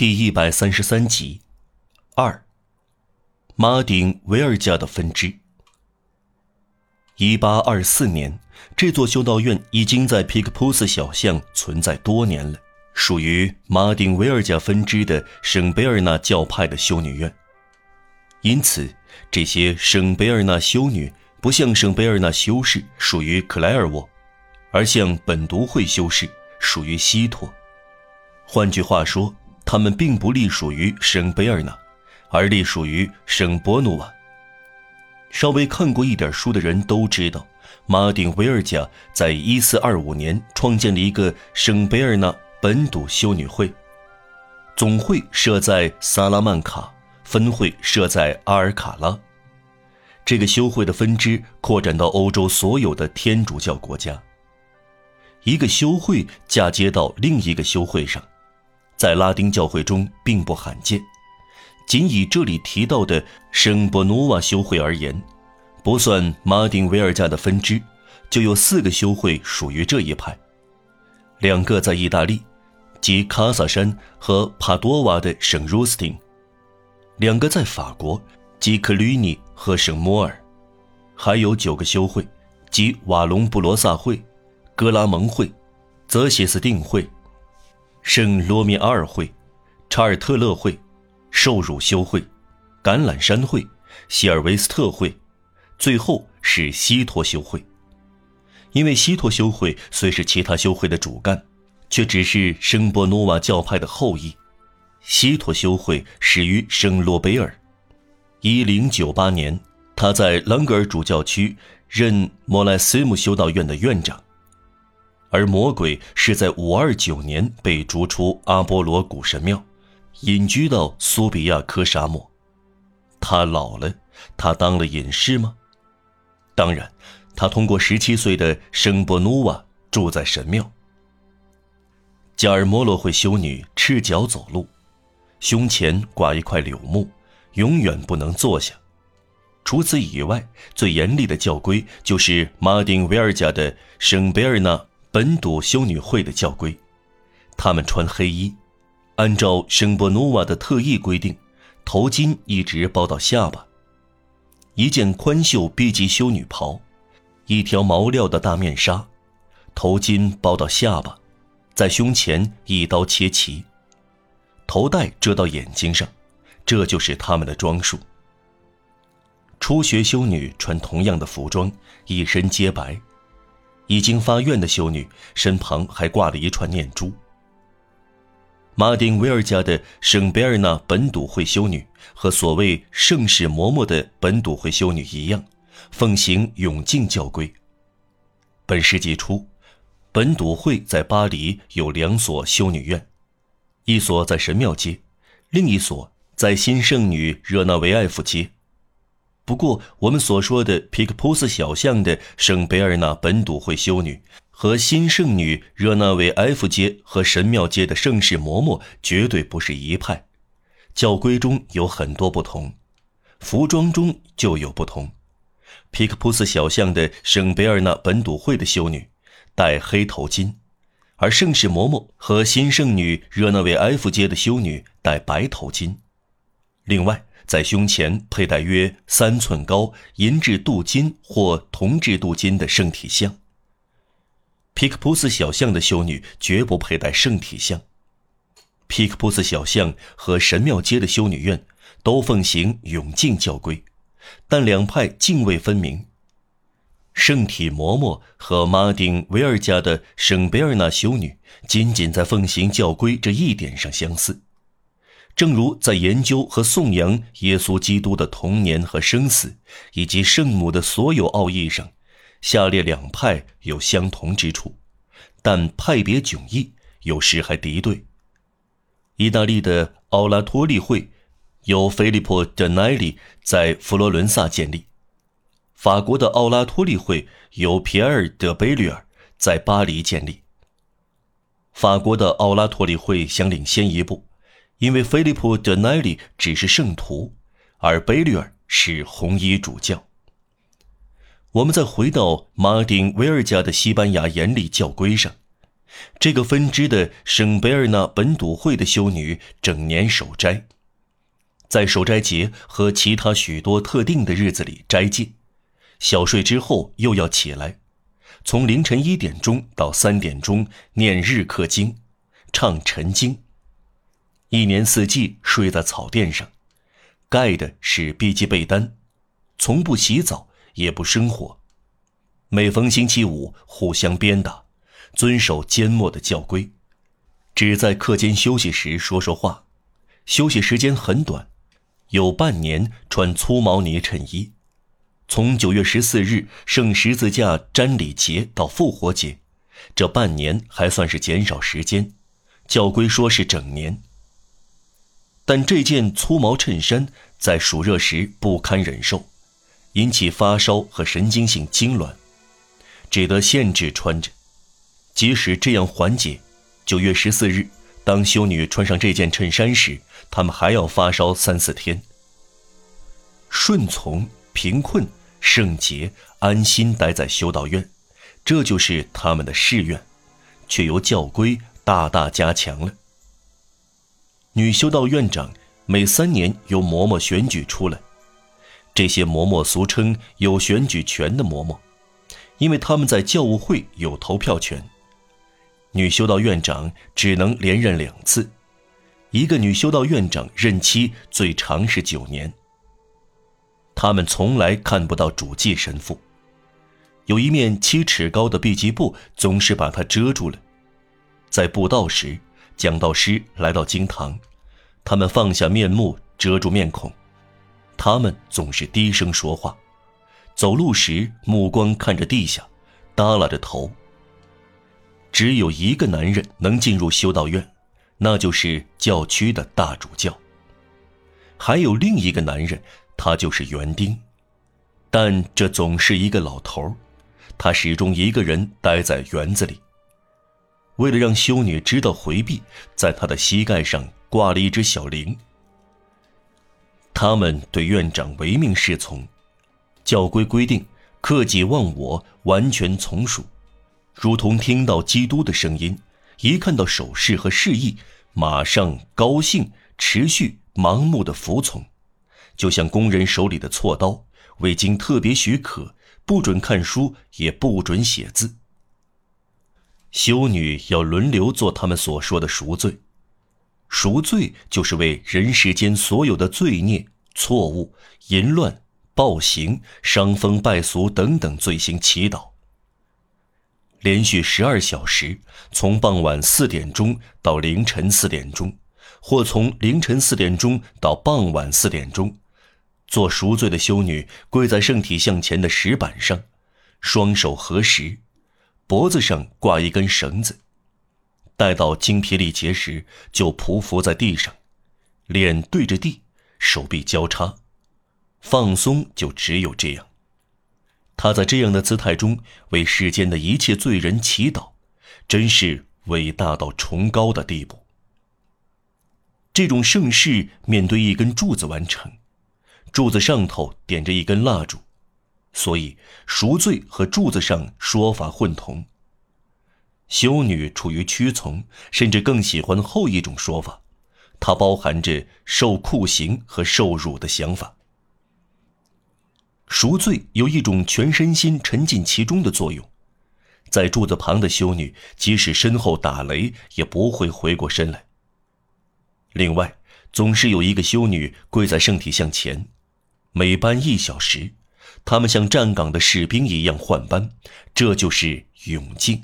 第一百三十三集，二，马丁维尔家的分支。一八二四年，这座修道院已经在皮克普斯小巷存在多年了，属于马丁维尔家分支的圣贝尔纳教派的修女院。因此，这些圣贝尔纳修女不像圣贝尔纳修士属于克莱尔沃，而像本笃会修士属于西托。换句话说，他们并不隶属于圣贝尔纳，而隶属于圣伯努瓦。稍微看过一点书的人都知道，马丁维尔家在1425年创建了一个圣贝尔纳本笃修女会，总会设在萨拉曼卡。分会设在阿尔卡拉，这个修会的分支扩展到欧洲所有的天主教国家。一个修会嫁接到另一个修会上，在拉丁教会中并不罕见。仅以这里提到的圣伯努瓦修会而言，不算马丁维尔家的分支，就有四个修会属于这一派。两个在意大利，即卡萨山和帕多瓦的圣茹斯汀。两个在法国，即克吕尼和圣摩尔，还有九个修会，即瓦隆布罗萨会、格拉蒙会、泽西斯定会、圣罗米阿尔会、查尔特勒会、受辱修会、橄榄山会、希尔维斯特会，最后是西托修会。因为西托修会虽是其他修会的主干，却只是圣波诺瓦教派的后裔。西托修会始于圣洛贝尔，一零九八年，他在朗格尔主教区任莫莱斯姆修道院的院长。而魔鬼是在五二九年被逐出阿波罗古神庙，隐居到苏比亚科沙漠。他老了，他当了隐士吗？当然，他通过十七岁的圣波努瓦住在神庙。加尔摩罗会修女赤脚走路。胸前挂一块柳木，永远不能坐下。除此以外，最严厉的教规就是马丁维尔家的圣贝尔纳本笃修女会的教规。他们穿黑衣，按照圣波努瓦的特意规定，头巾一直包到下巴，一件宽袖 B 级修女袍，一条毛料的大面纱，头巾包到下巴，在胸前一刀切齐。头带遮到眼睛上，这就是他们的装束。初学修女穿同样的服装，一身洁白；已经发愿的修女身旁还挂了一串念珠。马丁维尔家的圣贝尔纳本笃会修女和所谓圣使嬷嬷的本笃会修女一样，奉行永静教规。本世纪初，本笃会在巴黎有两所修女院。一所在神庙街，另一所在新圣女热那维埃夫街。不过，我们所说的皮克普斯小巷的圣贝尔纳本笃会修女和新圣女热那维埃夫街和神庙街的圣士嬷嬷绝对不是一派，教规中有很多不同，服装中就有不同。皮克普斯小巷的圣贝尔纳本笃会的修女戴黑头巾。而圣世嬷嬷和新圣女热那维埃夫街的修女戴白头巾，另外在胸前佩戴约三寸高银质镀金或铜质镀金的圣体像。皮克普斯小巷的修女绝不佩戴圣体像。皮克普斯小巷和神庙街的修女院都奉行永静教规，但两派泾渭分明。圣体嬷嬷和马丁维尔家的圣贝尔纳修女仅仅在奉行教规这一点上相似，正如在研究和颂扬耶稣基督的童年和生死，以及圣母的所有奥义上，下列两派有相同之处，但派别迥异，有时还敌对。意大利的奥拉托利会由菲利普·德奈里在佛罗伦萨建立。法国的奥拉托利会由皮埃尔·德贝吕尔在巴黎建立。法国的奥拉托利会想领先一步，因为菲利普·德奈里只是圣徒，而贝利尔是红衣主教。我们再回到马丁·维尔加的西班牙严厉教规上，这个分支的圣贝尔纳本笃会的修女整年守斋，在守斋节和其他许多特定的日子里斋戒，小睡之后又要起来，从凌晨一点钟到三点钟念日课经，唱晨经。一年四季睡在草垫上，盖的是笔记被单，从不洗澡，也不生火。每逢星期五，互相鞭打，遵守缄默的教规，只在课间休息时说说话。休息时间很短，有半年穿粗毛呢衬衣。从九月十四日圣十字架瞻礼节到复活节，这半年还算是减少时间。教规说是整年。但这件粗毛衬衫在暑热时不堪忍受，引起发烧和神经性痉挛。只得限制穿着，即使这样缓解，九月十四日，当修女穿上这件衬衫时，他们还要发烧三四天。顺从、贫困、圣洁、安心待在修道院，这就是他们的誓愿，却由教规大大加强了。女修道院长每三年由嬷嬷选举出来，这些嬷嬷俗称有选举权的嬷嬷。因为他们在教务会有投票权，女修道院长只能连任两次，一个女修道院长任期最长是九年。他们从来看不到主祭神父，有一面七尺高的壁记布总是把他遮住了。在布道时，讲道师来到经堂，他们放下面目遮住面孔，他们总是低声说话。走路时，目光看着地下，耷拉着头。只有一个男人能进入修道院，那就是教区的大主教。还有另一个男人，他就是园丁，但这总是一个老头他始终一个人待在园子里。为了让修女知道回避，在他的膝盖上挂了一只小铃。他们对院长唯命是从。教规规定，克己忘我，完全从属，如同听到基督的声音，一看到手势和示意，马上高兴，持续盲目的服从，就像工人手里的锉刀，未经特别许可，不准看书，也不准写字。修女要轮流做他们所说的赎罪，赎罪就是为人世间所有的罪孽、错误、淫乱。暴行、伤风败俗等等罪行祈祷。连续十二小时，从傍晚四点钟到凌晨四点钟，或从凌晨四点钟到傍晚四点钟，做赎罪的修女跪在圣体像前的石板上，双手合十，脖子上挂一根绳子。待到精疲力竭时，就匍匐在地上，脸对着地，手臂交叉。放松就只有这样。他在这样的姿态中为世间的一切罪人祈祷，真是伟大到崇高的地步。这种盛世面对一根柱子完成，柱子上头点着一根蜡烛，所以赎罪和柱子上说法混同。修女处于屈从，甚至更喜欢后一种说法，它包含着受酷刑和受辱的想法。赎罪有一种全身心沉浸其中的作用，在柱子旁的修女，即使身后打雷，也不会回过身来。另外，总是有一个修女跪在圣体像前，每班一小时，他们像站岗的士兵一样换班，这就是永静。